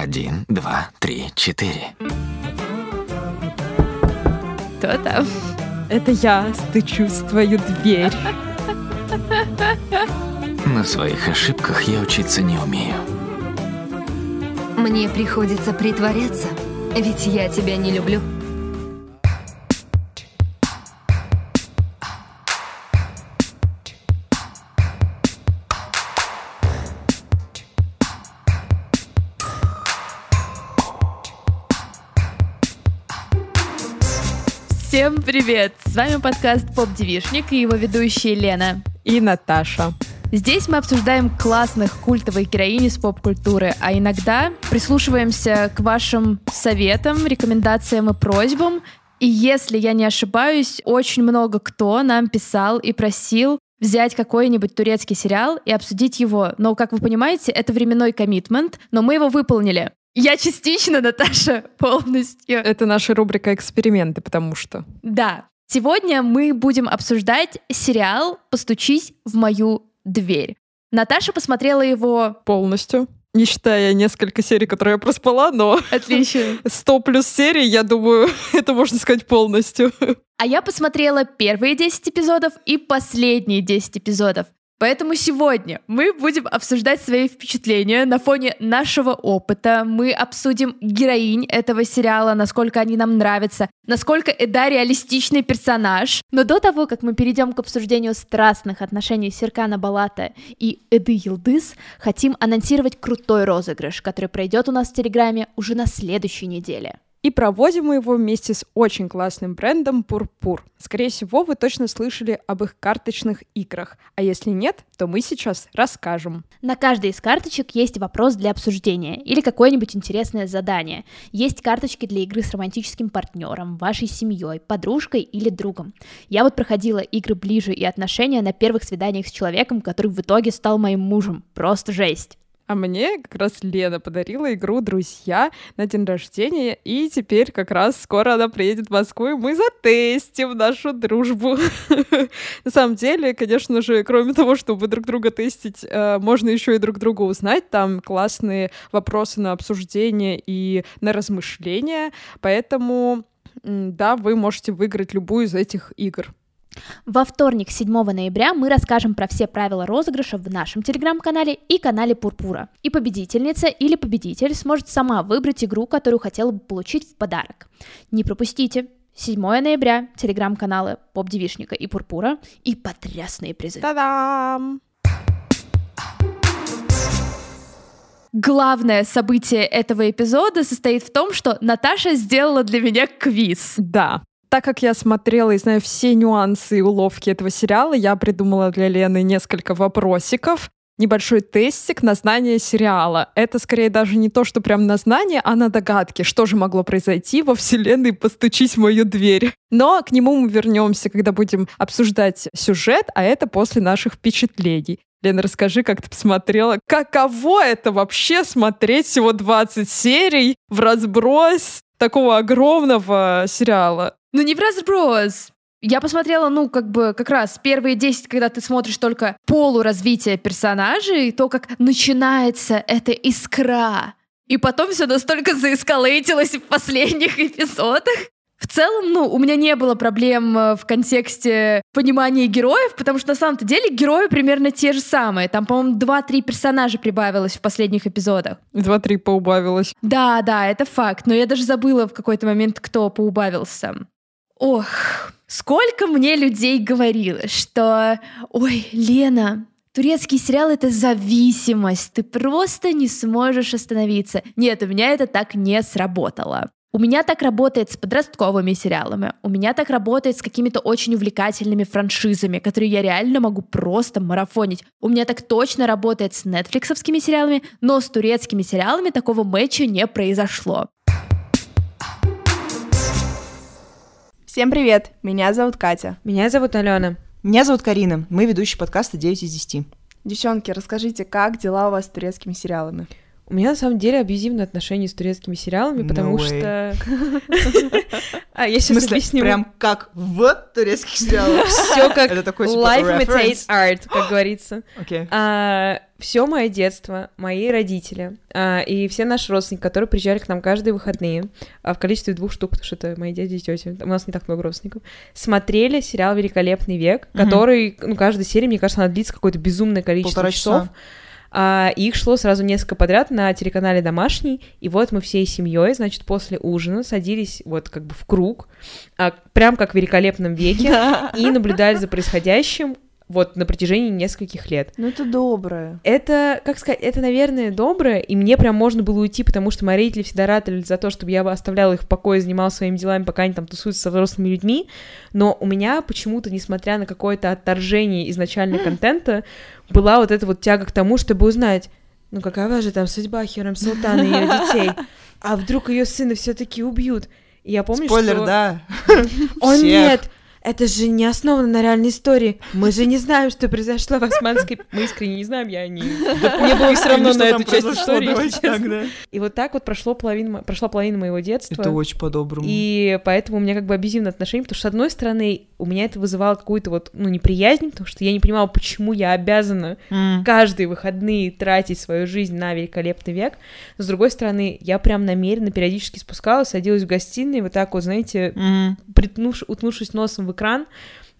Один, два, три, четыре. Кто там? Это я стучусь в твою дверь. На своих ошибках я учиться не умею. Мне приходится притворяться, ведь я тебя не люблю. Всем привет! С вами подкаст Поп Девишник и его ведущие Лена. И Наташа. Здесь мы обсуждаем классных культовых героинь из поп-культуры, а иногда прислушиваемся к вашим советам, рекомендациям и просьбам. И если я не ошибаюсь, очень много кто нам писал и просил взять какой-нибудь турецкий сериал и обсудить его. Но, как вы понимаете, это временной коммитмент, но мы его выполнили. Я частично, Наташа, полностью. Это наша рубрика «Эксперименты», потому что... Да. Сегодня мы будем обсуждать сериал «Постучись в мою дверь». Наташа посмотрела его... Полностью. Не считая несколько серий, которые я проспала, но... Отлично. 100 плюс серий, я думаю, это можно сказать полностью. А я посмотрела первые 10 эпизодов и последние 10 эпизодов. Поэтому сегодня мы будем обсуждать свои впечатления на фоне нашего опыта. Мы обсудим героинь этого сериала, насколько они нам нравятся, насколько Эда реалистичный персонаж. Но до того, как мы перейдем к обсуждению страстных отношений Серкана Балата и Эды Елдыс, хотим анонсировать крутой розыгрыш, который пройдет у нас в Телеграме уже на следующей неделе. И проводим мы его вместе с очень классным брендом Пурпур. Скорее всего, вы точно слышали об их карточных играх. А если нет, то мы сейчас расскажем. На каждой из карточек есть вопрос для обсуждения или какое-нибудь интересное задание. Есть карточки для игры с романтическим партнером, вашей семьей, подружкой или другом. Я вот проходила игры ближе и отношения на первых свиданиях с человеком, который в итоге стал моим мужем. Просто жесть. А мне как раз Лена подарила игру «Друзья» на день рождения, и теперь как раз скоро она приедет в Москву, и мы затестим нашу дружбу. На самом деле, конечно же, кроме того, чтобы друг друга тестить, э, можно еще и друг друга узнать. Там классные вопросы на обсуждение и на размышления, поэтому да, вы можете выиграть любую из этих игр. Во вторник, 7 ноября, мы расскажем про все правила розыгрыша в нашем телеграм-канале и канале Пурпура. И победительница или победитель сможет сама выбрать игру, которую хотела бы получить в подарок. Не пропустите! 7 ноября, телеграм-каналы Поп Девишника и Пурпура и потрясные призы. Та-дам! Главное событие этого эпизода состоит в том, что Наташа сделала для меня квиз. Да, так как я смотрела и знаю все нюансы и уловки этого сериала, я придумала для Лены несколько вопросиков. Небольшой тестик на знание сериала. Это скорее даже не то, что прям на знание, а на догадки, что же могло произойти во вселенной «Постучись в мою дверь». Но к нему мы вернемся, когда будем обсуждать сюжет, а это после наших впечатлений. Лена, расскажи, как ты посмотрела. Каково это вообще смотреть всего 20 серий в разброс такого огромного сериала? Ну не в разброс. Я посмотрела, ну, как бы, как раз первые 10, когда ты смотришь только полуразвитие персонажей, то, как начинается эта искра. И потом все настолько заэскалейтилось в последних эпизодах. В целом, ну, у меня не было проблем э, в контексте понимания героев, потому что на самом-то деле герои примерно те же самые. Там, по-моему, 2-3 персонажа прибавилось в последних эпизодах. 2-3 поубавилось. Да, да, это факт. Но я даже забыла в какой-то момент, кто поубавился. Ох, сколько мне людей говорило, что «Ой, Лена, турецкий сериал — это зависимость, ты просто не сможешь остановиться». Нет, у меня это так не сработало. У меня так работает с подростковыми сериалами, у меня так работает с какими-то очень увлекательными франшизами, которые я реально могу просто марафонить. У меня так точно работает с нетфликсовскими сериалами, но с турецкими сериалами такого матча не произошло. Всем привет! Меня зовут Катя. Меня зовут Алена. Меня зовут Карина. Мы ведущие подкаста 9 из 10. Девчонки, расскажите, как дела у вас с турецкими сериалами? У меня на самом деле абьюзивное отношение с турецкими сериалами, No потому way. что... А, я сейчас объясню. прям как в турецких сериалах. Все как life imitates art, как говорится. Окей. все мое детство, мои родители а, и все наши родственники, которые приезжали к нам каждые выходные, а, в количестве двух штук, потому что это мои дяди и тети, у нас не так много родственников, смотрели сериал «Великолепный век», который, ну, каждая серия, мне кажется, она длится какое-то безумное количество часов. часа. А, и их шло сразу несколько подряд на телеканале «Домашний», и вот мы всей семьей, значит, после ужина садились вот как бы в круг, а, прям как в «Великолепном веке», и наблюдали за происходящим вот на протяжении нескольких лет. Ну это доброе. Это, как сказать, это, наверное, доброе, и мне прям можно было уйти, потому что мои родители всегда ратовали за то, чтобы я бы оставляла их в покое, занималась своими делами, пока они там тусуются со взрослыми людьми, но у меня почему-то, несмотря на какое-то отторжение изначально контента, была вот эта вот тяга к тому, чтобы узнать, ну какова же там судьба Херем Султана и ее детей, а вдруг ее сына все-таки убьют. И я помню, Спойлер, что... да. О Всех. нет, это же не основано на реальной истории. Мы же не знаем, что произошло в Османской... Мы искренне не знаем, я не... Мне было все равно на эту часть истории. И вот так вот прошло половина, прошла половина моего детства. Это очень по-доброму. И поэтому у меня как бы абьюзивное отношение, потому что, с одной стороны, у меня это вызывало какую-то вот, ну, неприязнь, потому что я не понимала, почему я обязана М. каждые выходные тратить свою жизнь на великолепный век. Но, с другой стороны, я прям намеренно периодически спускалась, садилась в гостиной, вот так вот, знаете, притнув- утнувшись носом в экран,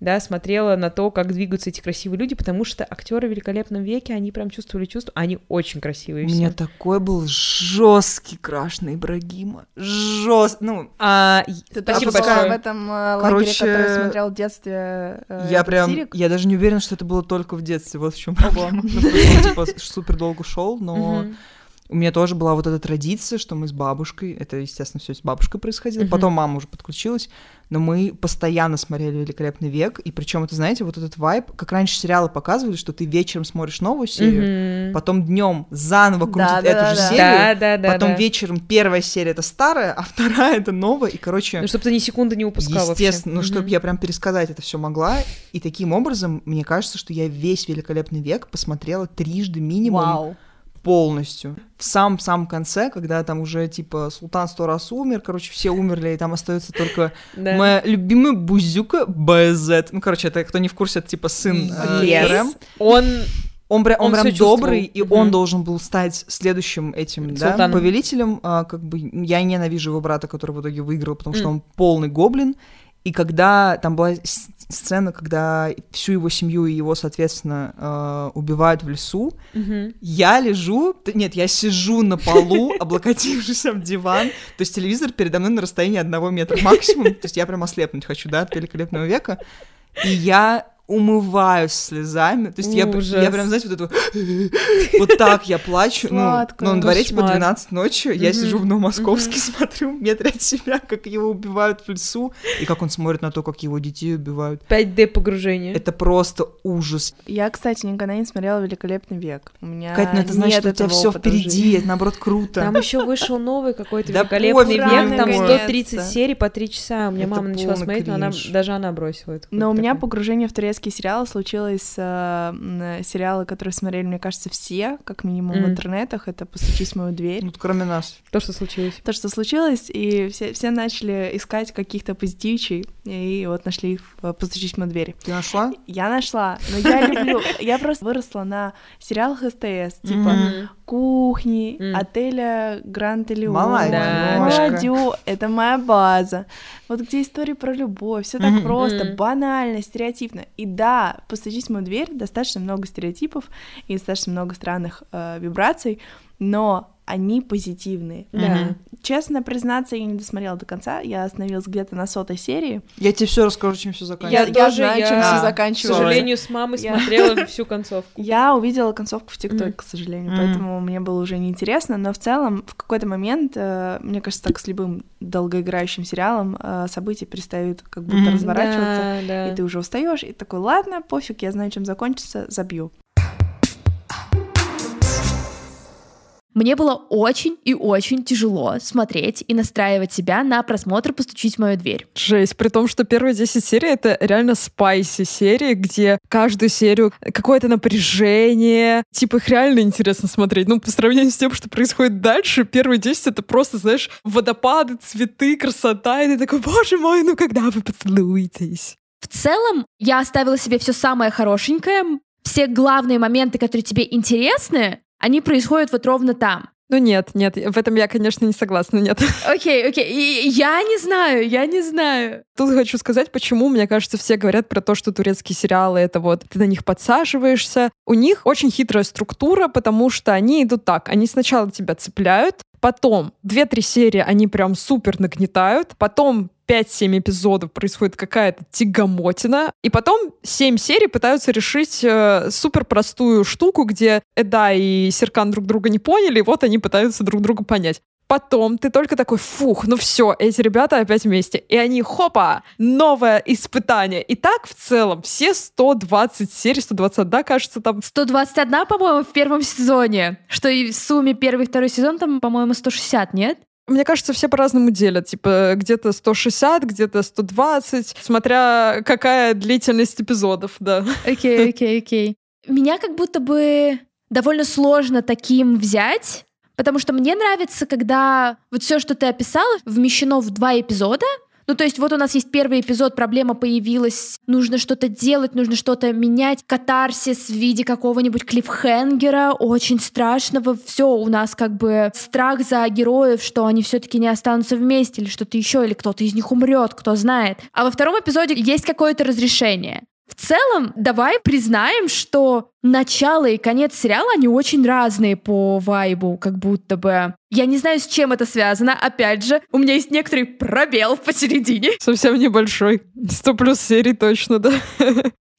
да, смотрела на то, как двигаются эти красивые люди, потому что актеры в великолепном веке, они прям чувствовали чувство, они очень У красивые. меня все. такой был жесткий краш на Ибрагима. Жест... Ну, А, Ты спасибо большое. в этом э, Короче, лагере, который смотрел в детстве э, я прям... Сирик? Я даже не уверена, что это было только в детстве. Вот в чем проблема. Ну, типа, супер долго шел, но... У меня тоже была вот эта традиция, что мы с бабушкой, это, естественно, все с бабушкой происходило, Мгм. потом мама уже подключилась, но мы постоянно смотрели «Великолепный век», и причем это, знаете, вот этот вайб, как раньше сериалы показывали, что ты вечером смотришь новую серию, Мгм. потом днем заново крутят Да, эту да, же да. серию, Да, да, да. потом да. вечером первая серия это старая, а вторая это новая, и, короче... Ну, чтобы ты ни секунды не упускал вообще. Естественно, ну, чтобы Мгм. я прям пересказать это все могла. И таким образом, мне кажется, что я весь великолепный век посмотрела трижды минимум Вау. Полностью. В самом-самом конце, когда там уже, типа, Султан сто раз умер, короче, все умерли, и там остается только Да. моя любимая Бузюка БЗ. Ну, короче, это, кто не в курсе, это, типа, сын э, Yes. Рэм. Он Он, прям- он, Он прям чувствовал. добрый, и Мгм. он должен был стать следующим этим, да, повелителем. А, как бы я ненавижу его брата, который в итоге выиграл, потому что М. он полный гоблин. И когда там была сцена, когда всю его семью и его, соответственно, э, убивают в лесу, Мгм. я лежу, нет, я сижу на полу, облокотившись об диван, то есть телевизор передо мной на расстоянии одного метра максимум, то есть я прям ослепнуть хочу, да, от великолепного века, и я умываюсь слезами, то есть я, я прям, знаете, вот это вот, вот так я плачу, ну, Сладко. ну, на дворе типа Кошмар. 12 ночи, я сижу в Новомосковске, смотрю метре от себя, как его убивают в лесу, и как он смотрит на то, как его детей убивают. 5D погружение. Это просто ужас. Я, кстати, никогда не смотрела «Великолепный век». У меня Кать, ну это значит, что у тебя все впереди, это наоборот круто. Там еще вышел новый какой-то великолепный век, там ему. 130 Наконец-то. серий по 3 часа. У меня мама начала смотреть, но она, даже она бросила это. Но у меня погружение в турецкие сериалы случилось с э, сериалы, которые смотрели, мне кажется, все, как минимум в Мгм. интернетах. Это «Постучись в мою дверь». Ну, кроме нас. То, что случилось. То, что случилось, и все, все начали искать каких-то позитивчей, и вот нашли в «Постучись в мою дверь». Ты нашла? Я нашла, но я люблю... Я просто выросла на сериалах СТС, типа кухни, отеля Гранд Элеон. Молодё, это моя база. Вот где истории про любовь, все так просто, банально, стереотипно. И да, постучись в мою дверь, достаточно много стереотипов и достаточно много странных э, вибраций, но они позитивные. Да. Честно признаться, я не досмотрела до конца, я остановилась где-то на сотой серии. Я тебе все расскажу, чем все Я, заканчивается. я тоже, знаю, я- чем все А, К сожалению, с мамой Я- смотрела всю концовку. Я увидела концовку в ТикТоке, к сожалению, поэтому мне было уже неинтересно, но в целом в какой-то момент, э, мне кажется, так с любым долгоиграющим сериалом э, события перестают как будто разворачиваться, Да, да. и ты уже устаешь, и такой, ладно, пофиг, я знаю, чем закончится, забью. Мне было очень и очень тяжело смотреть и настраивать себя на просмотр «Постучить в мою дверь». Жесть, при том, что первые 10 серий — это реально спайси серии, где каждую серию какое-то напряжение, типа их реально интересно смотреть. Ну, по сравнению с тем, что происходит дальше, первые 10 — это просто, знаешь, водопады, цветы, красота, и ты такой, боже мой, ну когда вы поцелуетесь? В целом, я оставила себе все самое хорошенькое. Все главные моменты, которые тебе интересны, они происходят вот ровно там. Ну нет, нет, в этом я, конечно, не согласна, нет. Окей, окей, И я не знаю, я не знаю. Тут хочу сказать, почему, мне кажется, все говорят про то, что турецкие сериалы — это вот ты на них подсаживаешься. У них очень хитрая структура, потому что они идут так. Они сначала тебя цепляют, Потом 2-3 серии они прям супер нагнетают. Потом 5-7 эпизодов происходит какая-то тягомотина, и потом 7 серий пытаются решить э, супер простую штуку, где Эда и Серкан друг друга не поняли, и вот они пытаются друг друга понять. Потом ты только такой, фух, ну все, эти ребята опять вместе. И они, хопа, новое испытание. И так в целом все 120 серий, 120, да, кажется, там... 121, по-моему, в первом сезоне. Что и в сумме первый и второй сезон там, по-моему, 160, нет? Мне кажется, все по-разному делят. Типа где-то 160, где-то 120, смотря какая длительность эпизодов, да. Окей, окей, окей. Меня как будто бы довольно сложно таким взять, Потому что мне нравится, когда вот все, что ты описала, вмещено в два эпизода, ну, то есть вот у нас есть первый эпизод, проблема появилась, нужно что-то делать, нужно что-то менять, катарсис в виде какого-нибудь клиффхенгера, очень страшного, все у нас как бы страх за героев, что они все-таки не останутся вместе или что-то еще, или кто-то из них умрет, кто знает. А во втором эпизоде есть какое-то разрешение. В целом, давай признаем, что начало и конец сериала, они очень разные по вайбу, как будто бы. Я не знаю, с чем это связано. Опять же, у меня есть некоторый пробел посередине. Совсем небольшой. 100 плюс серий точно, да.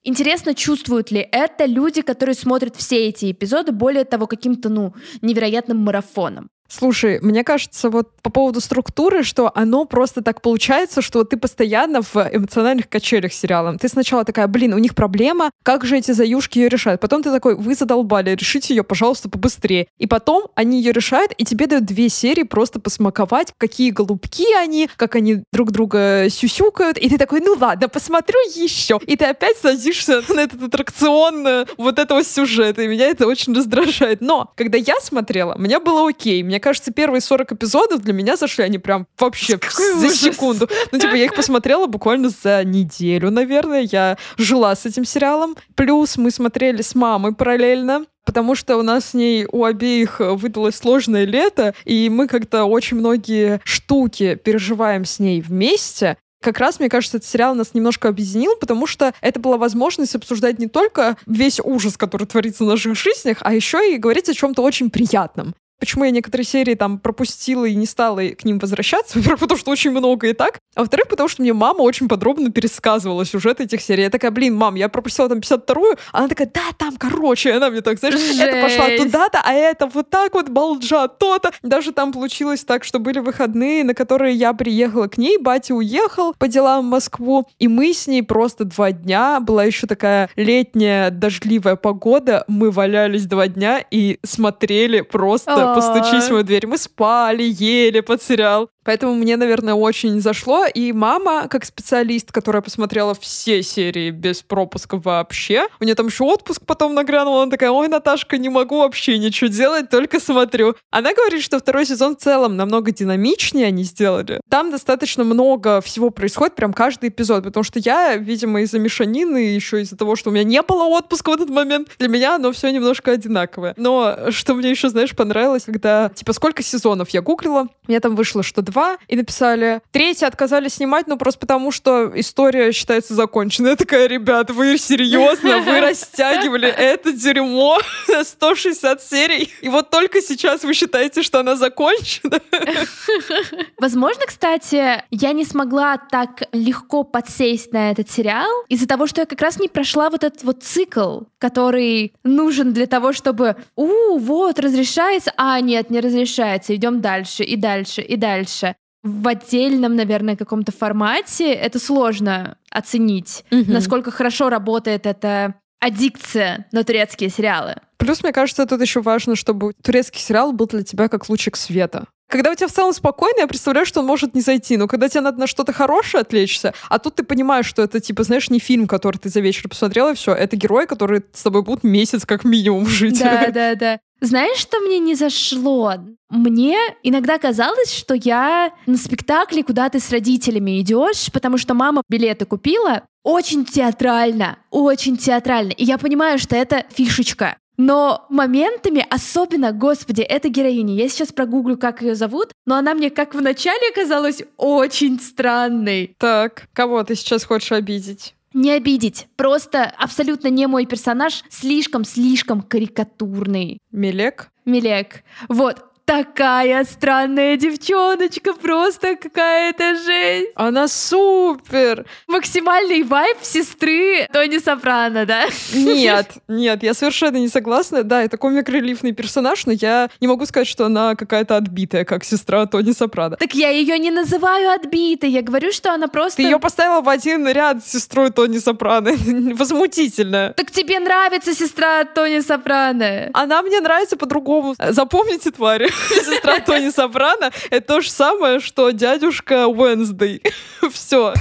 Интересно, чувствуют ли это люди, которые смотрят все эти эпизоды, более того, каким-то, ну, невероятным марафоном. Слушай, мне кажется, вот по поводу структуры, что оно просто так получается, что ты постоянно в эмоциональных качелях сериалом. Ты сначала такая, блин, у них проблема, как же эти заюшки ее решают? Потом ты такой, вы задолбали, решите ее, пожалуйста, побыстрее. И потом они ее решают, и тебе дают две серии просто посмаковать, какие голубки они, как они друг друга сюсюкают. И ты такой, ну ладно, посмотрю еще. И ты опять садишься на этот аттракцион э, вот этого сюжета. И меня это очень раздражает. Но когда я смотрела, мне было окей. Мне мне кажется, первые 40 эпизодов для меня зашли они прям вообще Какой за ужас. секунду. Ну, типа, я их посмотрела буквально за неделю, наверное. Я жила с этим сериалом. Плюс мы смотрели с мамой параллельно потому что у нас с ней у обеих выдалось сложное лето, и мы как-то очень многие штуки переживаем с ней вместе. Как раз, мне кажется, этот сериал нас немножко объединил, потому что это была возможность обсуждать не только весь ужас, который творится в наших жизнях, а еще и говорить о чем-то очень приятном. Почему я некоторые серии там пропустила и не стала к ним возвращаться? Во-первых, потому что очень много и так. А во-вторых, потому что мне мама очень подробно пересказывала сюжет этих серий. Я такая, блин, мам, я пропустила там 52-ю. Она такая, да, там, короче. Она мне так, знаешь, Жесть. это пошла туда-то, а это вот так вот, балджа, то-то. Даже там получилось так, что были выходные, на которые я приехала к ней, батя уехал по делам в Москву, и мы с ней просто два дня, была еще такая летняя дождливая погода, мы валялись два дня и смотрели просто постучись в мою дверь. Мы спали, ели под сериал. Поэтому мне, наверное, очень зашло. И мама, как специалист, которая посмотрела все серии без пропуска вообще, у нее там еще отпуск потом нагрянул, она такая, ой, Наташка, не могу вообще ничего делать, только смотрю. Она говорит, что второй сезон в целом намного динамичнее они сделали. Там достаточно много всего происходит, прям каждый эпизод, потому что я, видимо, из-за мешанины, еще из-за того, что у меня не было отпуска в этот момент, для меня оно все немножко одинаковое. Но что мне еще, знаешь, понравилось, когда, типа, сколько сезонов я гуглила, мне там вышло, что два, и написали, третий отказались снимать, ну просто потому, что история считается законченной. Я такая, ребят, вы серьезно, вы растягивали это дерьмо на 160 серий, и вот только сейчас вы считаете, что она закончена? Возможно, кстати, я не смогла так легко подсесть на этот сериал из-за того, что я как раз не прошла вот этот вот цикл, который нужен для того, чтобы, у, вот, разрешается, а, нет, не разрешается, идем дальше и дальше и дальше в отдельном, наверное, каком-то формате это сложно оценить, угу. насколько хорошо работает эта аддикция на турецкие сериалы. Плюс, мне кажется, тут еще важно, чтобы турецкий сериал был для тебя как лучик света. Когда у тебя в целом спокойно, я представляю, что он может не зайти, но когда тебе надо на что-то хорошее отвлечься, а тут ты понимаешь, что это, типа, знаешь, не фильм, который ты за вечер посмотрела, и все, это герои, которые с тобой будут месяц как минимум жить. Да, да, да. Знаешь, что мне не зашло? Мне иногда казалось, что я на спектакле, куда ты с родителями идешь, потому что мама билеты купила, очень театрально, очень театрально. И я понимаю, что это фишечка. Но моментами, особенно, господи, эта героиня, я сейчас прогуглю, как ее зовут, но она мне как в начале казалась очень странной. Так, кого ты сейчас хочешь обидеть? Не обидеть, просто абсолютно не мой персонаж, слишком-слишком карикатурный. Мелек? Мелек. Вот, такая странная девчоночка, просто какая-то жесть. Она супер! Максимальный вайб сестры Тони Сопрано, да? Нет, нет, я совершенно не согласна. Да, это комик-релифный персонаж, но я не могу сказать, что она какая-то отбитая, как сестра Тони Сопрано. Так я ее не называю отбитой, я говорю, что она просто... Ты ее поставила в один ряд с сестрой Тони Сопрано. Возмутительно. Так тебе нравится сестра Тони Сопрано? Она мне нравится по-другому. Запомните, твари. Сестра Тони Сопрано — это то же самое, что дядюшка Уэнсдей. Все.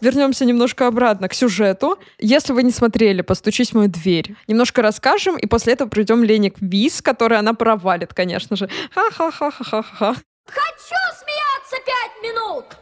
Вернемся немножко обратно к сюжету. Если вы не смотрели «Постучись в мою дверь», немножко расскажем, и после этого придем Лене к виз, который она провалит, конечно же. Ха-ха-ха-ха-ха-ха. Хочу смеяться пять минут!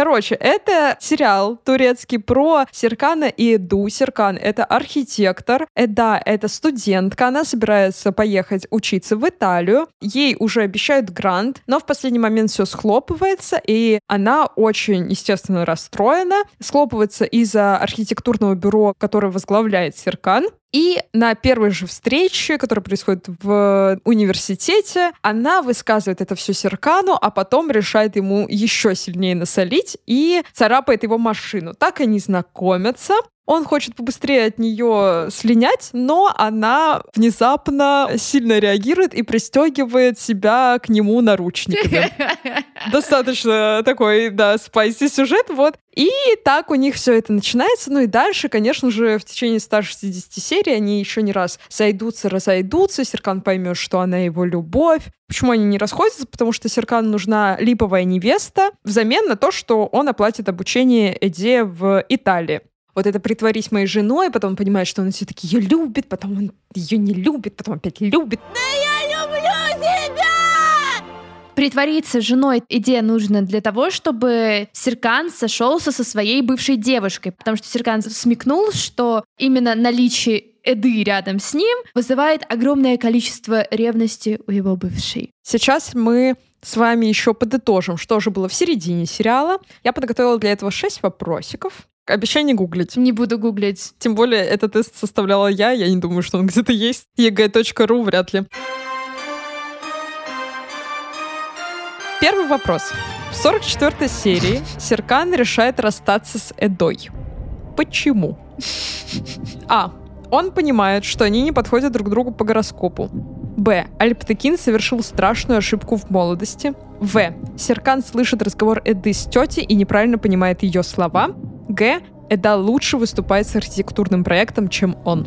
Короче, это сериал турецкий про Серкана и Эду. Серкан — это архитектор. Эда — это студентка. Она собирается поехать учиться в Италию. Ей уже обещают грант, но в последний момент все схлопывается, и она очень, естественно, расстроена. Схлопывается из-за архитектурного бюро, которое возглавляет Серкан. И на первой же встрече, которая происходит в университете, она высказывает это все Серкану, а потом решает ему еще сильнее насолить и царапает его машину. Так они знакомятся. Он хочет побыстрее от нее слинять, но она внезапно сильно реагирует и пристегивает себя к нему наручниками. Достаточно такой, да, спайси сюжет, вот. И так у них все это начинается. Ну и дальше, конечно же, в течение 160 серий они еще не раз сойдутся, разойдутся. Серкан поймет, что она его любовь. Почему они не расходятся? Потому что Серкану нужна липовая невеста взамен на то, что он оплатит обучение Эде в Италии вот это притворись моей женой, потом он понимает, что он все-таки ее любит, потом он ее не любит, потом опять любит. Да я люблю тебя! Притвориться женой идея нужна для того, чтобы Серкан сошелся со своей бывшей девушкой, потому что Серкан смекнул, что именно наличие Эды рядом с ним вызывает огромное количество ревности у его бывшей. Сейчас мы с вами еще подытожим, что же было в середине сериала. Я подготовила для этого шесть вопросиков. Обещай не гуглить. Не буду гуглить. Тем более, этот тест составляла я, я не думаю, что он где-то есть. eg.ru вряд ли. Первый вопрос. В 44-й серии Серкан решает расстаться с Эдой. Почему? А. Он понимает, что они не подходят друг другу по гороскопу. Б. Альптекин совершил страшную ошибку в молодости. В. Серкан слышит разговор Эды с тетей и неправильно понимает ее слова. Г. Эда лучше выступает с архитектурным проектом, чем он.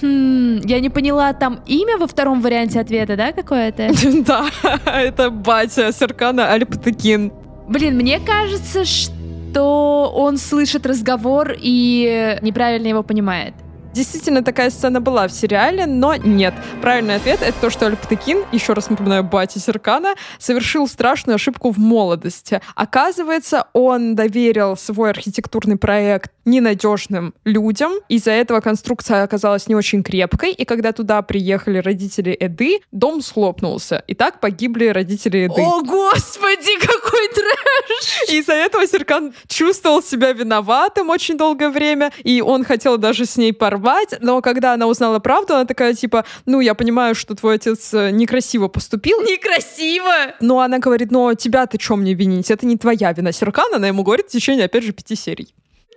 Хм, я не поняла, там имя во втором варианте ответа, да, какое-то? Да, это батя Серкана Альптыкин. Блин, мне кажется, что он слышит разговор и неправильно его понимает. Действительно, такая сцена была в сериале, но нет. Правильный ответ — это то, что Альптыкин, еще раз напоминаю, батя Серкана, совершил страшную ошибку в молодости. Оказывается, он доверил свой архитектурный проект ненадежным людям. Из-за этого конструкция оказалась не очень крепкой, и когда туда приехали родители Эды, дом схлопнулся. И так погибли родители Эды. О, господи, какой трэш! Из-за этого Серкан чувствовал себя виноватым очень долгое время, и он хотел даже с ней порвать, но когда она узнала правду, она такая, типа, ну, я понимаю, что твой отец э, некрасиво поступил. Некрасиво! Но она говорит, но тебя ты чем мне винить? Это не твоя вина. Серкан, она ему говорит в течение, опять же, пяти серий.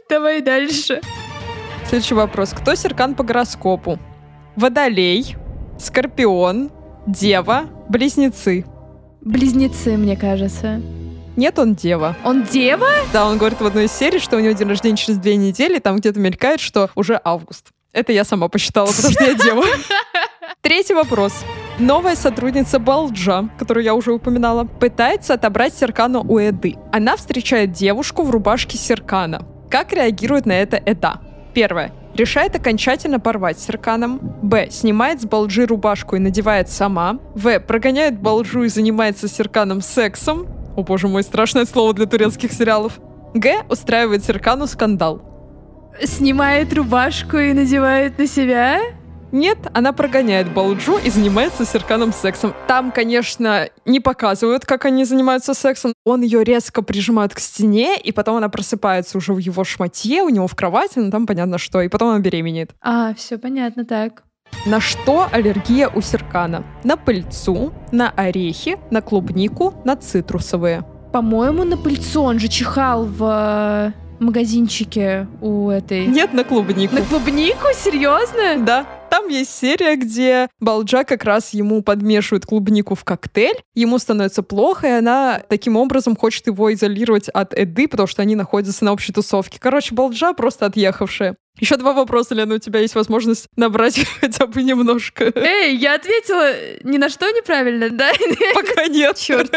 Давай дальше. Следующий вопрос. Кто Серкан по гороскопу? Водолей, Скорпион, Дева, Близнецы. Близнецы, мне кажется. Нет, он дева. Он дева? Да, он говорит в одной из серий, что у него день рождения через две недели, там где-то мелькает, что уже август. Это я сама посчитала, потому что я дева. Третий вопрос. Новая сотрудница Балджа, которую я уже упоминала, пытается отобрать Серкана у Эды. Она встречает девушку в рубашке Серкана. Как реагирует на это Эда? Первое. Решает окончательно порвать с Серканом. Б. Снимает с Балджи рубашку и надевает сама. В. Прогоняет Балджу и занимается с Серканом сексом. О боже мой, страшное слово для турецких сериалов. Г. Устраивает Серкану скандал. Снимает рубашку и надевает на себя? Нет, она прогоняет Балджу и занимается с Серканом сексом. Там, конечно, не показывают, как они занимаются сексом. Он ее резко прижимает к стене, и потом она просыпается уже в его шматье, у него в кровати, ну там понятно что, и потом она беременеет. А, все понятно, так. На что аллергия у Серкана? На пыльцу, на орехи, на клубнику, на цитрусовые. По-моему, на пыльцу он же чихал в э, магазинчике у этой... Нет, на клубнику. На клубнику? Серьезно? Да. Там есть серия, где Балджа как раз ему подмешивает клубнику в коктейль, ему становится плохо, и она таким образом хочет его изолировать от Эды, потому что они находятся на общей тусовке. Короче, Балджа просто отъехавшая. Еще два вопроса, Лена, у тебя есть возможность набрать хотя бы немножко. Эй, я ответила ни на что неправильно, да? Пока нет. Черт.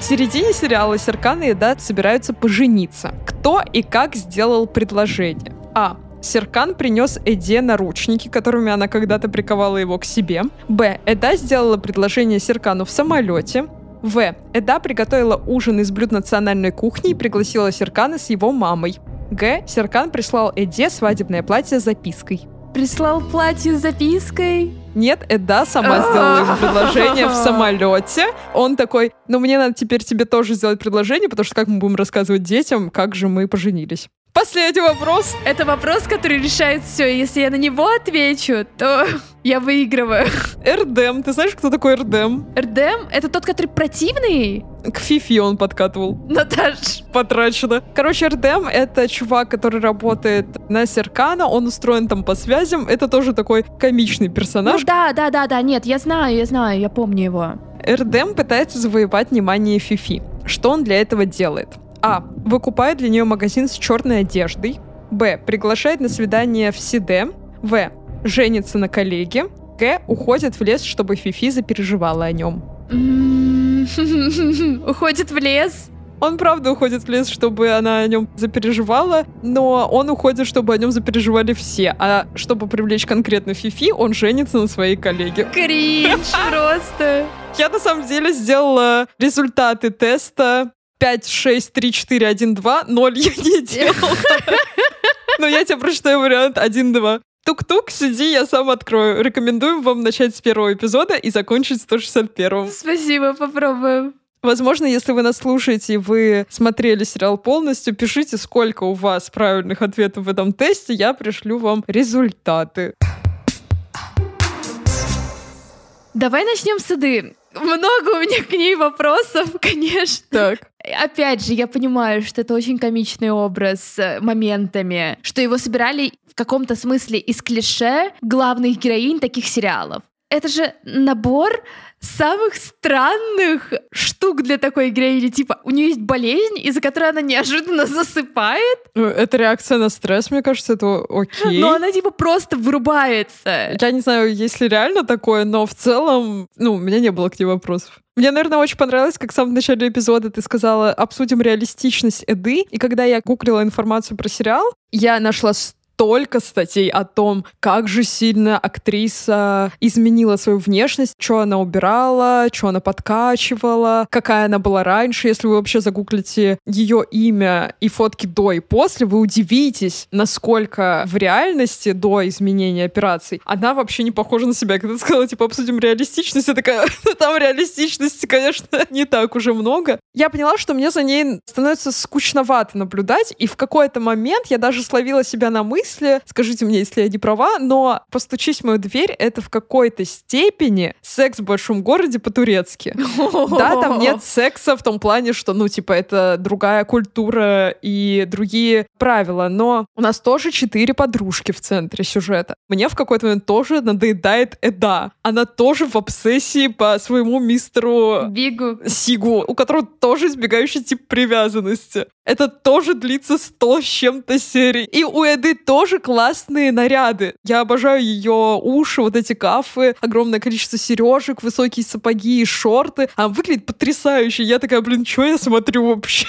В середине сериала Серкан и Эда собираются пожениться. Кто и как сделал предложение? А. Серкан принес Эде наручники, которыми она когда-то приковала его к себе. Б. Эда сделала предложение Серкану в самолете. В. Эда приготовила ужин из блюд национальной кухни и пригласила Серкана с его мамой. Г. Серкан прислал Эде свадебное платье с запиской. Прислал платье с запиской. Нет, Эда сама сделала ему предложение в самолете. Он такой, ну мне надо теперь тебе тоже сделать предложение, потому что как мы будем рассказывать детям, как же мы поженились. Последний вопрос. Это вопрос, который решает все. Если я на него отвечу, то я выигрываю. Эрдем. Ты знаешь, кто такой Эрдем? РДМ — это тот, который противный? К Фифи он подкатывал. Наташ. Потрачено. Короче, Эрдем — это чувак, который работает на Серкана, он устроен там по связям. Это тоже такой комичный Ну персонаж. да, да, да, да, нет, я знаю, я знаю, я помню его. Эрдем пытается завоевать внимание Фифи. Что он для этого делает? А. Выкупает для нее магазин с черной одеждой. Б. Приглашает на свидание в Сиде. В. Женится на коллеге. Г. Уходит в лес, чтобы Фифи запереживала о нем. Уходит в лес. Он правда уходит в лес, чтобы она о нем запереживала, но он уходит, чтобы о нем запереживали все. А чтобы привлечь конкретно Фифи, он женится на своей коллеге. Кринж просто. Я на самом деле сделала результаты теста 5, 6, 3, 4, 1, 2, 0 я не делала. Но я тебе прочитаю вариант 1, 2. Тук-тук, сиди, я сам открою. Рекомендуем вам начать с первого эпизода и закончить 161 Спасибо, попробуем. Возможно, если вы нас слушаете и вы смотрели сериал полностью, пишите, сколько у вас правильных ответов в этом тесте, я пришлю вам результаты. Давай начнем с Иды. Много у меня к ней вопросов, конечно. Так. Опять же, я понимаю, что это очень комичный образ с моментами, что его собирали в каком-то смысле из клише главных героинь таких сериалов. Это же набор самых странных штук для такой героини. Типа, у нее есть болезнь, из-за которой она неожиданно засыпает, Ну, Это реакция на стресс, мне кажется, это окей. но она типа просто вырубается. Я не знаю, есть ли реально такое, но в целом, ну, у меня не было к ней вопросов. Мне, наверное, очень понравилось, как в самом начале эпизода ты сказала, обсудим реалистичность Эды. И когда я гуглила информацию про сериал, я нашла столько статей о том, как же сильно актриса изменила свою внешность, что она убирала, что она подкачивала, какая она была раньше. Если вы вообще загуглите ее имя и фотки до и после, вы удивитесь, насколько в реальности до изменения операций она вообще не похожа на себя. Когда ты сказала, типа, обсудим реалистичность, я такая, «Ну, там реалистичности, конечно, не так уже много. Я поняла, что мне за ней становится скучновато наблюдать, и в какой-то момент я даже словила себя на мысли, мысли, скажите мне, если я не права, но «Постучись в мою дверь» — это в какой-то степени секс в большом городе по-турецки. Да, там нет секса в том плане, что, ну, типа, это другая культура и другие правила, но у нас тоже четыре подружки в центре сюжета. Мне в какой-то момент тоже надоедает Эда. Она тоже в обсессии по своему мистеру Бигу. Сигу, у которого тоже избегающий тип привязанности. Это тоже длится сто с чем-то серий. И у Эды тоже классные наряды. Я обожаю ее уши, вот эти кафы, огромное количество сережек, высокие сапоги и шорты. Она выглядит потрясающе. Я такая, блин, что я смотрю вообще?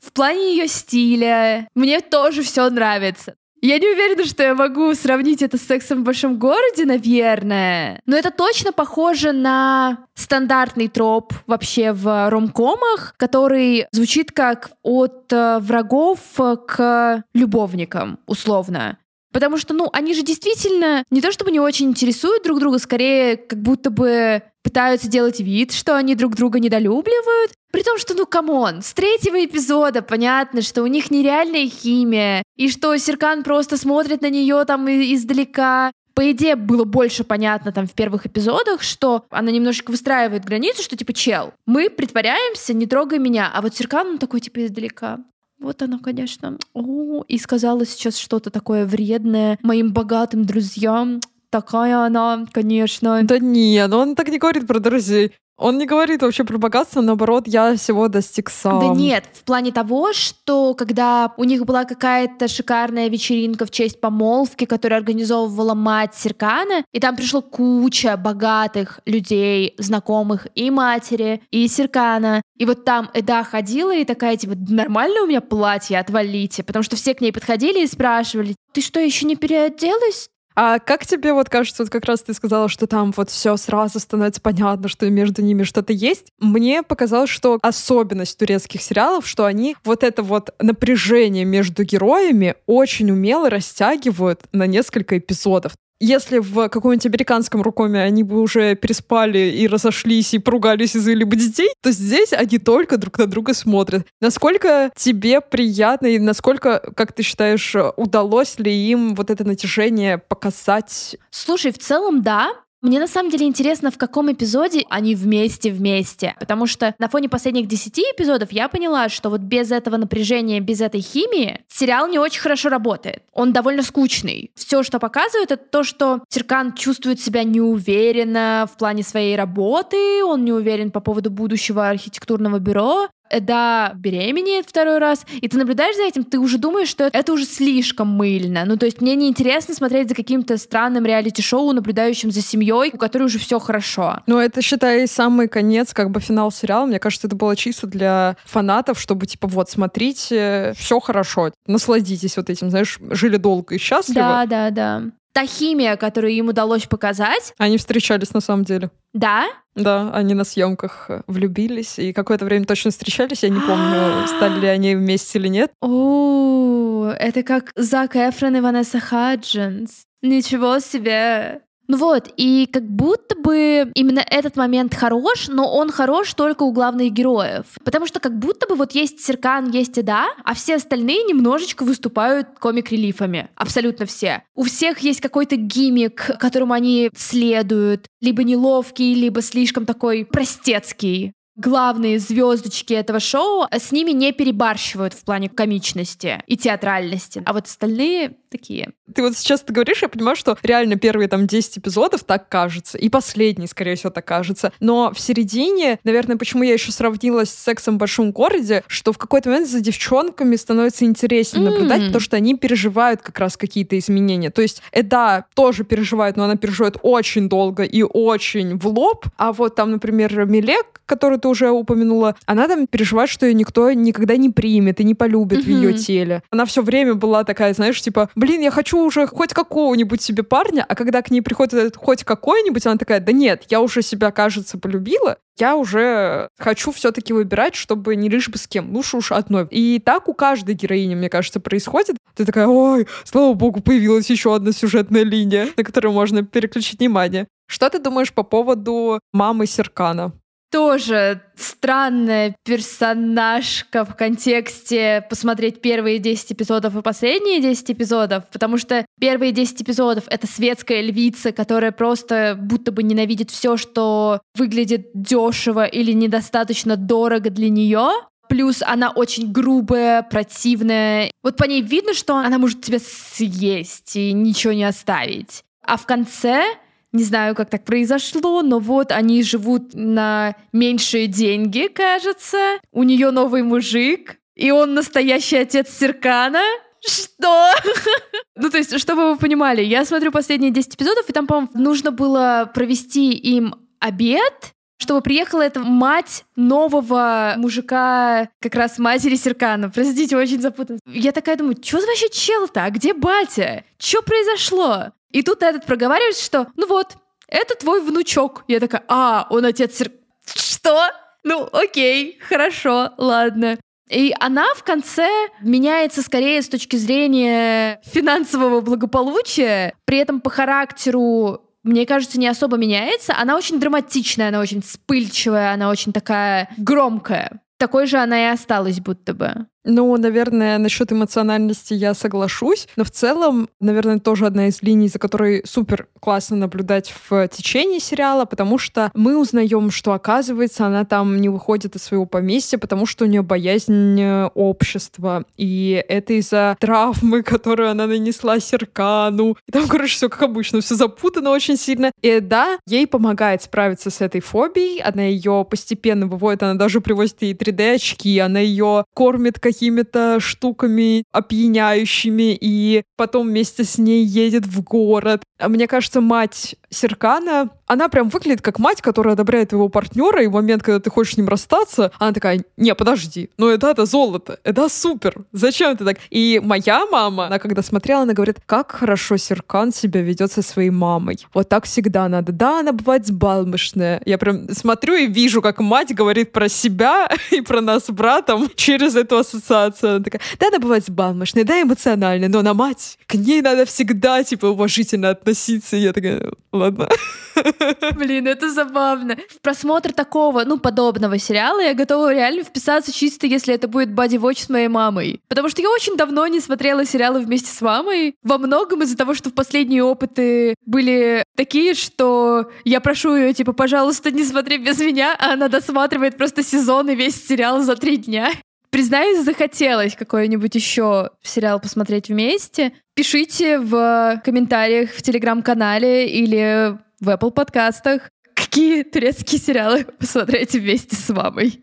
В плане ее стиля мне тоже все нравится. Я не уверена, что я могу сравнить это с сексом в большом городе, наверное. Но это точно похоже на стандартный троп вообще в ромкомах, который звучит как от э, врагов к любовникам, условно. Потому что, ну, они же действительно не то чтобы не очень интересуют друг друга, скорее как будто бы пытаются делать вид, что они друг друга недолюбливают. При том, что, ну, come on, с третьего эпизода понятно, что у них нереальная химия, и что Серкан просто смотрит на нее там издалека. По идее, было больше понятно там в первых эпизодах, что она немножечко выстраивает границу, что типа, чел, мы притворяемся, не трогай меня, а вот Серкан, он такой типа издалека. Вот она, конечно, о, и сказала сейчас что-то такое вредное моим богатым друзьям. Такая она, конечно. Да не, ну он так не говорит про друзей. Он не говорит вообще про богатство, наоборот, я всего достиг сам. Да нет, в плане того, что когда у них была какая-то шикарная вечеринка в честь помолвки, которую организовывала мать Серкана, и там пришло куча богатых людей, знакомых и матери, и Серкана. И вот там Эда ходила и такая, типа, нормально у меня платье, отвалите. Потому что все к ней подходили и спрашивали, ты что, еще не переоделась? А как тебе вот кажется, вот как раз ты сказала, что там вот все сразу становится понятно, что между ними что-то есть. Мне показалось, что особенность турецких сериалов, что они вот это вот напряжение между героями очень умело растягивают на несколько эпизодов. Если в каком-нибудь американском рукоме они бы уже переспали и разошлись, и поругались и завели бы детей, то здесь они только друг на друга смотрят. Насколько тебе приятно и насколько, как ты считаешь, удалось ли им вот это натяжение показать? Слушай, в целом, да. Мне на самом деле интересно, в каком эпизоде они вместе-вместе. Потому что на фоне последних 10 эпизодов я поняла, что вот без этого напряжения, без этой химии сериал не очень хорошо работает. Он довольно скучный. Все, что показывает, это то, что Серкан чувствует себя неуверенно в плане своей работы, он не уверен по поводу будущего архитектурного бюро, Эда беременеет второй раз, и ты наблюдаешь за этим, ты уже думаешь, что это уже слишком мыльно. Ну, то есть мне неинтересно смотреть за каким-то странным реалити-шоу, наблюдающим за семьей, у которой уже все хорошо. Ну, это, считай, самый конец, как бы финал сериала. Мне кажется, это было чисто для фанатов, чтобы, типа, вот, смотрите, все хорошо, насладитесь вот этим, знаешь, жили долго и счастливо. Да, да, да. Та химия, которую им удалось показать, Они встречались на самом деле. да, Да, они на съемках э, влюбились и какое-то время точно встречались. Я не помню, стали ли они вместе или нет. О, это как Зак Эфрон и Ванесса Хаджинс. Ничего себе. Ну вот, и как будто бы именно этот момент хорош, но он хорош только у главных героев. Потому что как будто бы вот есть Серкан, есть Эда, а все остальные немножечко выступают комик-релифами. Абсолютно все. У всех есть какой-то гиммик, которому они следуют. Либо неловкий, либо слишком такой простецкий главные звездочки этого шоу, с ними не перебарщивают в плане комичности и театральности. А вот остальные такие. Ты вот сейчас ты говоришь, я понимаю, что реально первые там 10 эпизодов так кажется, и последний, скорее всего, так кажется. Но в середине, наверное, почему я еще сравнила с сексом в большом городе, что в какой-то момент за девчонками становится интереснее М. наблюдать, потому что они переживают как раз какие-то изменения. То есть Эда тоже переживает, но она переживает очень долго и очень в лоб. А вот там, например, Милек, который ты уже упомянула, она там переживает, что ее никто никогда не примет и не полюбит в ее теле. Она все время была такая, знаешь, типа, блин, я хочу уже хоть какого-нибудь себе парня, а когда к ней приходит этот хоть какой-нибудь, она такая, да нет, я уже себя, кажется, полюбила, я уже хочу все-таки выбирать, чтобы не лишь бы с кем, лучше уж одной. И так у каждой героини, мне кажется, происходит. Ты такая, ой, слава богу, появилась еще одна сюжетная линия, на которую можно переключить внимание. Что ты думаешь по поводу мамы Серкана? Тоже странная персонажка в контексте посмотреть первые 10 эпизодов и последние 10 эпизодов, потому что первые 10 эпизодов — это светская львица, которая просто будто бы ненавидит все, что выглядит дешево или недостаточно дорого для нее. Плюс она очень грубая, противная. Вот по ней видно, что она может тебя съесть и ничего не оставить. А в конце не знаю, как так произошло, но вот они живут на меньшие деньги, кажется. У нее новый мужик, и он настоящий отец Серкана. Что? ну, то есть, чтобы вы понимали, я смотрю последние 10 эпизодов, и там, по-моему, нужно было провести им обед, чтобы приехала эта мать нового мужика, как раз матери Серкана. Простите, очень запутан. Я такая думаю, что за вообще чел-то? А где батя? Что произошло? И тут этот проговаривает, что ну вот, это твой внучок. Я такая, а, он отец. Что? Ну, окей, хорошо, ладно. И она в конце меняется скорее с точки зрения финансового благополучия, при этом по характеру мне кажется, не особо меняется. Она очень драматичная, она очень вспыльчивая, она очень такая громкая. Такой же она и осталась будто бы. Ну, наверное, насчет эмоциональности я соглашусь, но в целом, наверное, тоже одна из линий, за которой супер классно наблюдать в течение сериала, потому что мы узнаем, что оказывается она там не выходит из своего поместья, потому что у нее боязнь э, общества, и это из-за травмы, которую она нанесла Серкану. И там, короче, все как обычно, все запутано очень сильно. И да, ей помогает справиться с этой фобией, она ее постепенно выводит, она даже привозит ей 3D-очки, она ее кормит какими-то штуками опьяняющими, и потом вместе с ней едет в город. А мне кажется, мать Серкана, она прям выглядит как мать, которая одобряет его партнера, и в момент, когда ты хочешь с ним расстаться, она такая, не, подожди, ну это, это золото, это супер, зачем ты так? И моя мама, она когда смотрела, она говорит, как хорошо Серкан себя ведет со своей мамой. Вот так всегда надо. Да, она бывает сбалмошная. Я прям смотрю и вижу, как мать говорит про себя и про нас с братом через эту ассоциацию. Она такая, да, она бывает сбалмошная, да, эмоциональная, но на мать, к ней надо всегда, типа, уважительно относиться. И я такая, ладно. Блин, это забавно. В просмотр такого, ну, подобного сериала я готова реально вписаться чисто, если это будет Бади Watch с моей мамой. Потому что я очень давно не смотрела сериалы вместе с мамой. Во многом из-за того, что в последние опыты были такие, что я прошу ее, типа, пожалуйста, не смотри без меня, а она досматривает просто сезон и весь сериал за три дня. Признаюсь, захотелось какой-нибудь еще сериал посмотреть вместе. Пишите в комментариях в телеграм-канале или в Apple подкастах, какие турецкие сериалы посмотреть вместе с мамой.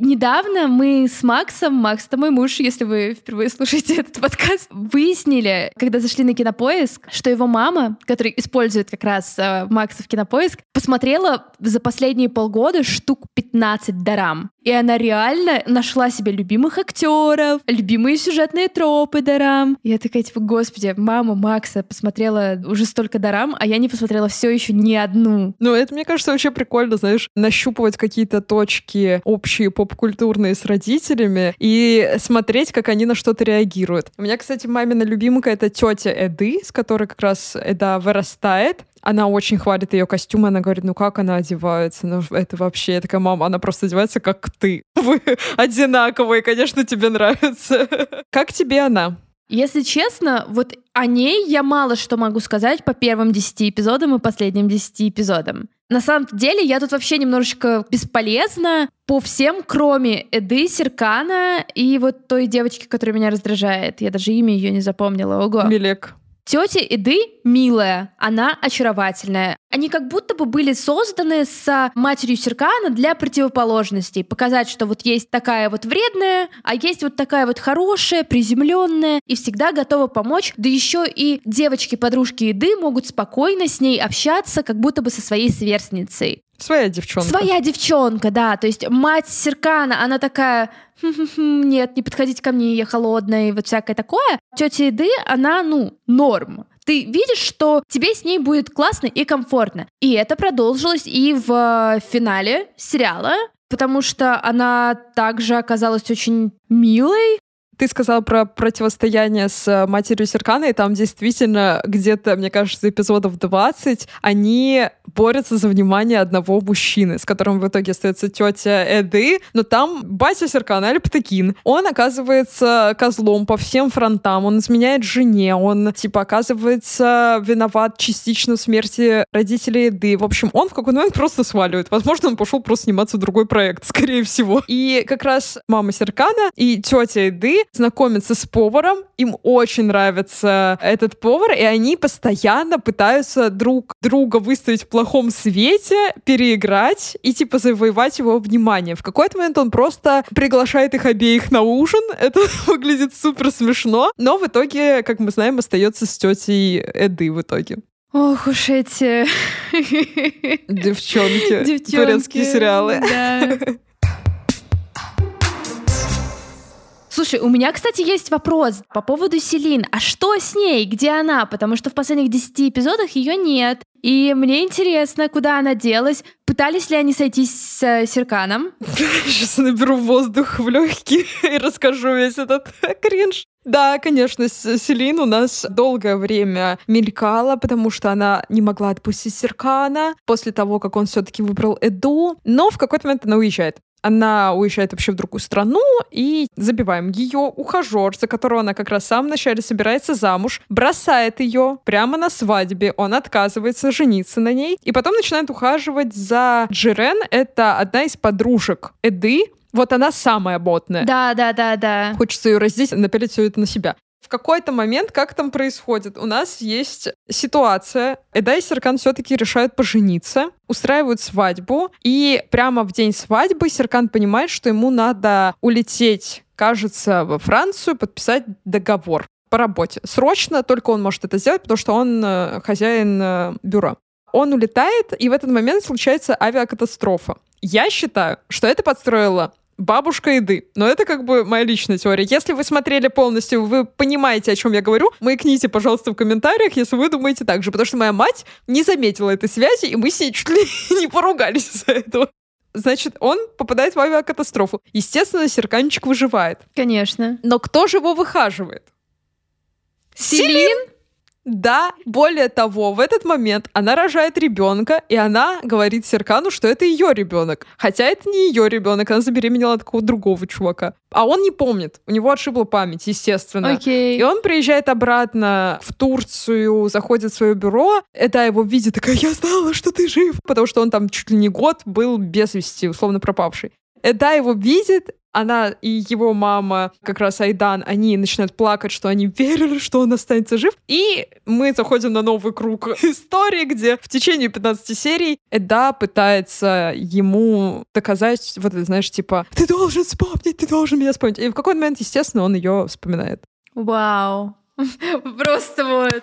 Недавно мы с Максом, Макс, это мой муж, если вы впервые слушаете этот подкаст, выяснили, когда зашли на Кинопоиск, что его мама, которая использует как раз э, Макса в Кинопоиск, посмотрела за последние полгода штук 15 дарам. И она реально нашла себе любимых актеров, любимые сюжетные тропы дарам. Я такая, типа, господи, мама Макса посмотрела уже столько дарам, а я не посмотрела все еще ни одну. Ну, это, мне кажется, вообще прикольно, знаешь, нащупывать какие-то точки общие поп-культурные с родителями и смотреть, как они на что-то реагируют. У меня, кстати, мамина любимка — это тетя Эды, с которой как раз Эда вырастает. Она очень хвалит ее костюм, она говорит, ну как она одевается, ну это вообще, я такая, мама, она просто одевается как ты. Вы одинаковые, конечно, тебе нравится. Как тебе она? Если честно, вот о ней я мало что могу сказать по первым десяти эпизодам и последним десяти эпизодам. На самом деле, я тут вообще немножечко бесполезна по всем, кроме Эды, Серкана и вот той девочки, которая меня раздражает. Я даже имя ее не запомнила. Ого. Милек. Тетя Эды милая, она очаровательная. Они как будто бы были созданы с матерью Серкана для противоположностей. Показать, что вот есть такая вот вредная, а есть вот такая вот хорошая, приземленная и всегда готова помочь. Да еще и девочки-подружки Еды могут спокойно с ней общаться, как будто бы со своей сверстницей. Своя девчонка. Своя девчонка, да. То есть мать Серкана, она такая, нет, не подходите ко мне, я холодная, и вот всякое такое. Тетя Еды, она, ну, норм. Ты видишь, что тебе с ней будет классно и комфортно. И это продолжилось и в финале сериала, потому что она также оказалась очень милой, Ты сказала про противостояние с э, матерью Серкана, и там действительно где-то, мне кажется, эпизодов 20 они борются за внимание одного мужчины, с которым в итоге остается тетя Эды, но там батя Серкана, Альптакин, он оказывается козлом по всем фронтам, он изменяет жене, он, типа, оказывается виноват частично в смерти родителей Эды. В общем, он в какой-то момент просто сваливает. Возможно, он пошел просто сниматься в другой проект, скорее всего. И как раз мама Серкана и тетя Эды знакомятся с поваром, им очень нравится этот повар, и они постоянно пытаются друг друга выставить в плохом свете, переиграть и типа завоевать его внимание. В какой-то момент он просто приглашает их обеих на ужин, это выглядит супер смешно, но в итоге, как мы знаем, остается с тетей Эды в итоге. Ох уж эти Девчонки. девчонки. Турецкие сериалы. Да. Слушай, у меня, кстати, есть вопрос по поводу Селин. А что с ней? Где она? Потому что в последних 10 эпизодах ее нет. И мне интересно, куда она делась. Пытались ли они сойтись с э, Серканом? Сейчас наберу воздух в легкие и расскажу весь этот кринж. Да, конечно, С- Селин у нас долгое время мелькала, потому что она не могла отпустить Серкана после того, как он все-таки выбрал Эду. Но в какой-то момент она уезжает. Она уезжает вообще в другую страну, и забиваем ее ухажер, за которого она как раз в самом начале собирается замуж, бросает ее прямо на свадьбе, он отказывается жениться на ней, и потом начинает ухаживать за Джирен, это одна из подружек Эды, вот она самая ботная. Да, да, да, да. Хочется ее раздеть напялить все это на себя. В какой-то момент, как там происходит? У нас есть ситуация. Эда и Серкан все-таки решают пожениться, устраивают свадьбу, и прямо в день свадьбы Серкан понимает, что ему надо улететь, кажется, во Францию, подписать договор по работе. Срочно, только он может это сделать, потому что он э, хозяин э, бюро. Он улетает, и в этот момент случается авиакатастрофа. Я считаю, что это подстроила бабушка еды. Но это как бы моя личная теория. Если вы смотрели полностью, вы понимаете, о чем я говорю, маякните, пожалуйста, в комментариях, если вы думаете так же. Потому что моя мать не заметила этой связи, и мы с ней чуть ли не поругались из-за этого. Значит, он попадает в авиакатастрофу. Естественно, Серканчик выживает. Конечно. Но кто же его выхаживает? Селин? Да, более того, в этот момент она рожает ребенка, и она говорит Серкану, что это ее ребенок. Хотя это не ее ребенок, она забеременела от какого-то другого чувака. А он не помнит, у него отшибла память, естественно. Окей. И он приезжает обратно в Турцию, заходит в свое бюро. Эда его видит, такая, я знала, что ты жив. Потому что он там чуть ли не год был без вести, условно пропавший. Эда его видит, она и его мама, как раз Айдан, они начинают плакать, что они верили, что он останется жив. И мы заходим на новый круг истории, где в течение 15 серий Эда пытается ему доказать, вот это, знаешь, типа, ты должен вспомнить, ты должен меня вспомнить. И в какой-то момент, естественно, он ее вспоминает. Вау. Просто вот.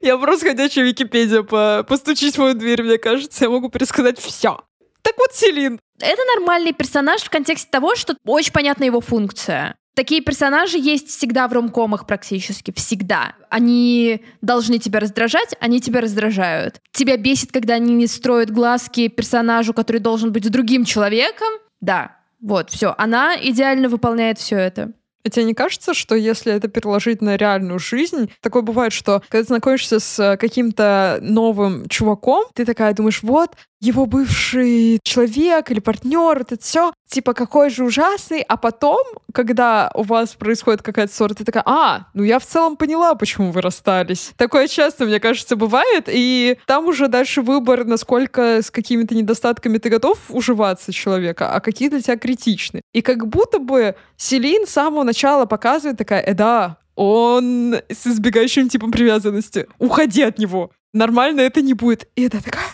Я просто ходячая Википедия, по... постучись в мою дверь, мне кажется, я могу пересказать все. Так вот, Селин. Это нормальный персонаж в контексте того, что очень понятна его функция. Такие персонажи есть всегда в ромкомах практически, всегда. Они должны тебя раздражать, они тебя раздражают. Тебя бесит, когда они не строят глазки персонажу, который должен быть с другим человеком. Да, вот, все. Она идеально выполняет все это. А тебе не кажется, что если это переложить на реальную жизнь, такое бывает, что когда ты знакомишься с каким-то новым чуваком, ты такая думаешь, вот, его бывший человек или партнер, это все, типа, какой же ужасный, а потом, когда у вас происходит какая-то ссора, ты такая, а, ну я в целом поняла, почему вы расстались. Такое часто, мне кажется, бывает, и там уже дальше выбор, насколько с какими-то недостатками ты готов уживаться человека, а какие для тебя критичны. И как будто бы Селин с самого начала показывает такая, э, да, он с избегающим типом привязанности. Уходи от него. Нормально это не будет. И это такая,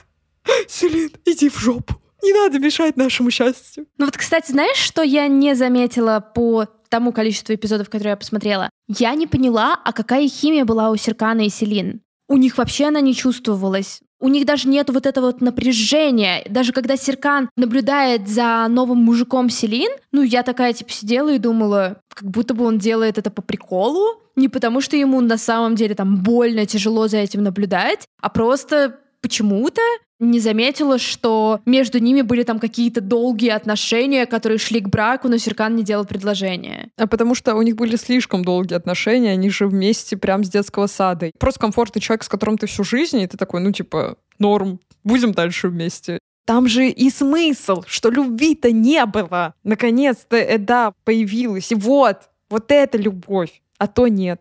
Селин, иди в жопу. Не надо мешать нашему счастью. Ну вот, кстати, знаешь, что я не заметила по тому количеству эпизодов, которые я посмотрела? Я не поняла, а какая химия была у Серкана и Селин. У них вообще она не чувствовалась. У них даже нет вот этого вот напряжения. Даже когда Серкан наблюдает за новым мужиком Селин, ну, я такая, типа, сидела и думала, как будто бы он делает это по приколу, не потому что ему на самом деле там больно, тяжело за этим наблюдать, а просто почему-то не заметила, что между ними были там какие-то долгие отношения, которые шли к браку, но Серкан не делал предложение. А потому что у них были слишком долгие отношения, они же вместе прям с детского сада. Просто комфортный человек, с которым ты всю жизнь, и ты такой, ну типа, норм, будем дальше вместе. Там же и смысл, что любви-то не было. Наконец-то, э, да, появилась. И вот, вот это любовь, а то нет.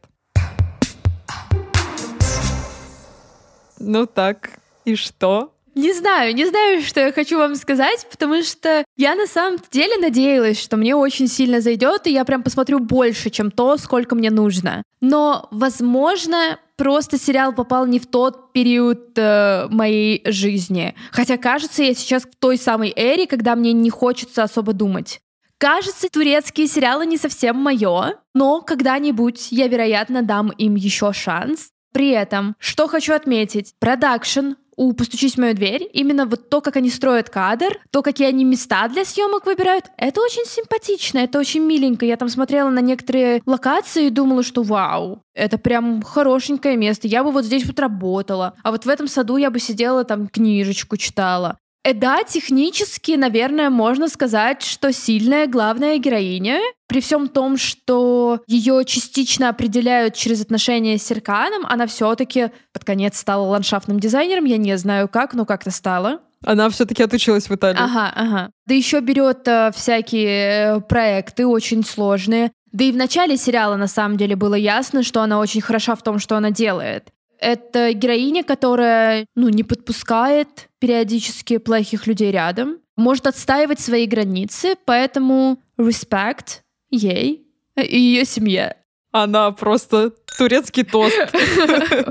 Ну так, и что? Не знаю, не знаю, что я хочу вам сказать, потому что я на самом деле надеялась, что мне очень сильно зайдет, и я прям посмотрю больше, чем то, сколько мне нужно. Но, возможно, просто сериал попал не в тот период э, моей жизни. Хотя, кажется, я сейчас в той самой эре, когда мне не хочется особо думать. Кажется, турецкие сериалы не совсем мое, но когда-нибудь я, вероятно, дам им еще шанс. При этом, что хочу отметить, продакшн у «Постучись в мою дверь», именно вот то, как они строят кадр, то, какие они места для съемок выбирают, это очень симпатично, это очень миленько. Я там смотрела на некоторые локации и думала, что вау, это прям хорошенькое место, я бы вот здесь вот работала, а вот в этом саду я бы сидела там книжечку читала. Э, да, технически, наверное, можно сказать, что сильная главная героиня, при всем том, что ее частично определяют через отношения с Серканом, она все-таки под конец стала ландшафтным дизайнером. Я не знаю как, но как-то стала. Она все-таки отучилась в Италии. Ага, ага. Да еще берет э, всякие э, проекты очень сложные. Да и в начале сериала на самом деле было ясно, что она очень хороша в том, что она делает. Это героиня, которая, ну, не подпускает периодически плохих людей рядом, может отстаивать свои границы, поэтому респект ей и ее семье. Она просто турецкий тост.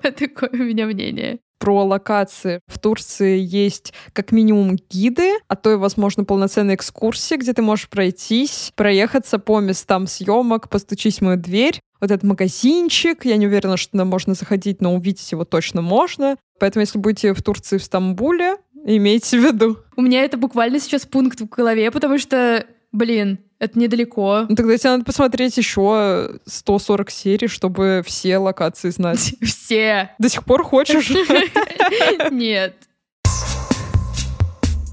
Такое у меня мнение. Про локации. В Турции есть как минимум гиды, а то и, возможно, полноценные экскурсии, где ты можешь пройтись, проехаться по местам съемок, постучись в мою дверь. Вот этот магазинчик, я не уверена, что туда можно заходить, но увидеть его точно можно. Поэтому, если будете в Турции, в Стамбуле, имейте в виду. У меня это буквально сейчас пункт в голове, потому что, блин, это недалеко. Ну, тогда тебе надо посмотреть еще 140 серий, чтобы все локации знать. Все. До сих пор хочешь? Нет.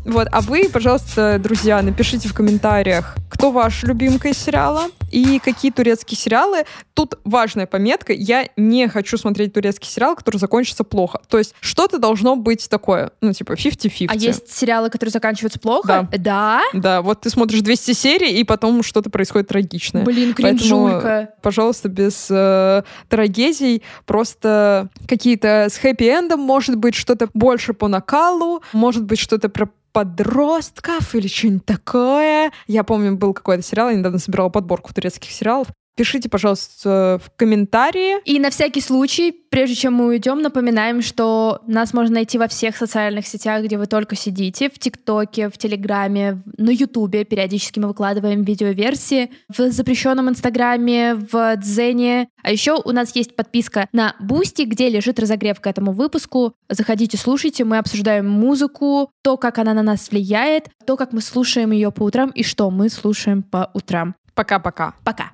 Вот, а вы, пожалуйста, друзья, напишите в комментариях, кто ваш любимка из сериала и какие турецкие сериалы. Тут важная пометка. Я не хочу смотреть турецкий сериал, который закончится плохо. То есть что-то должно быть такое, ну, типа 50-50. А есть сериалы, которые заканчиваются плохо? Да. Да? Да, вот ты смотришь 200 серий, и потом что-то происходит трагичное. Блин, кринжулька. Поэтому, пожалуйста, без э, трагедий, просто какие-то с хэппи-эндом, может быть, что-то больше по накалу, может быть, что-то про подростков или что-нибудь такое. Я помню, был какой-то сериал, я недавно собирала подборку турецких сериалов. Пишите, пожалуйста, в комментарии. И на всякий случай, прежде чем мы уйдем, напоминаем, что нас можно найти во всех социальных сетях, где вы только сидите, в ТикТоке, в Телеграме, на Ютубе. Периодически мы выкладываем видеоверсии, в запрещенном Инстаграме, в Дзене. А еще у нас есть подписка на Бусти, где лежит разогрев к этому выпуску. Заходите, слушайте, мы обсуждаем музыку, то, как она на нас влияет, то, как мы слушаем ее по утрам и что мы слушаем по утрам. Пока-пока. Пока.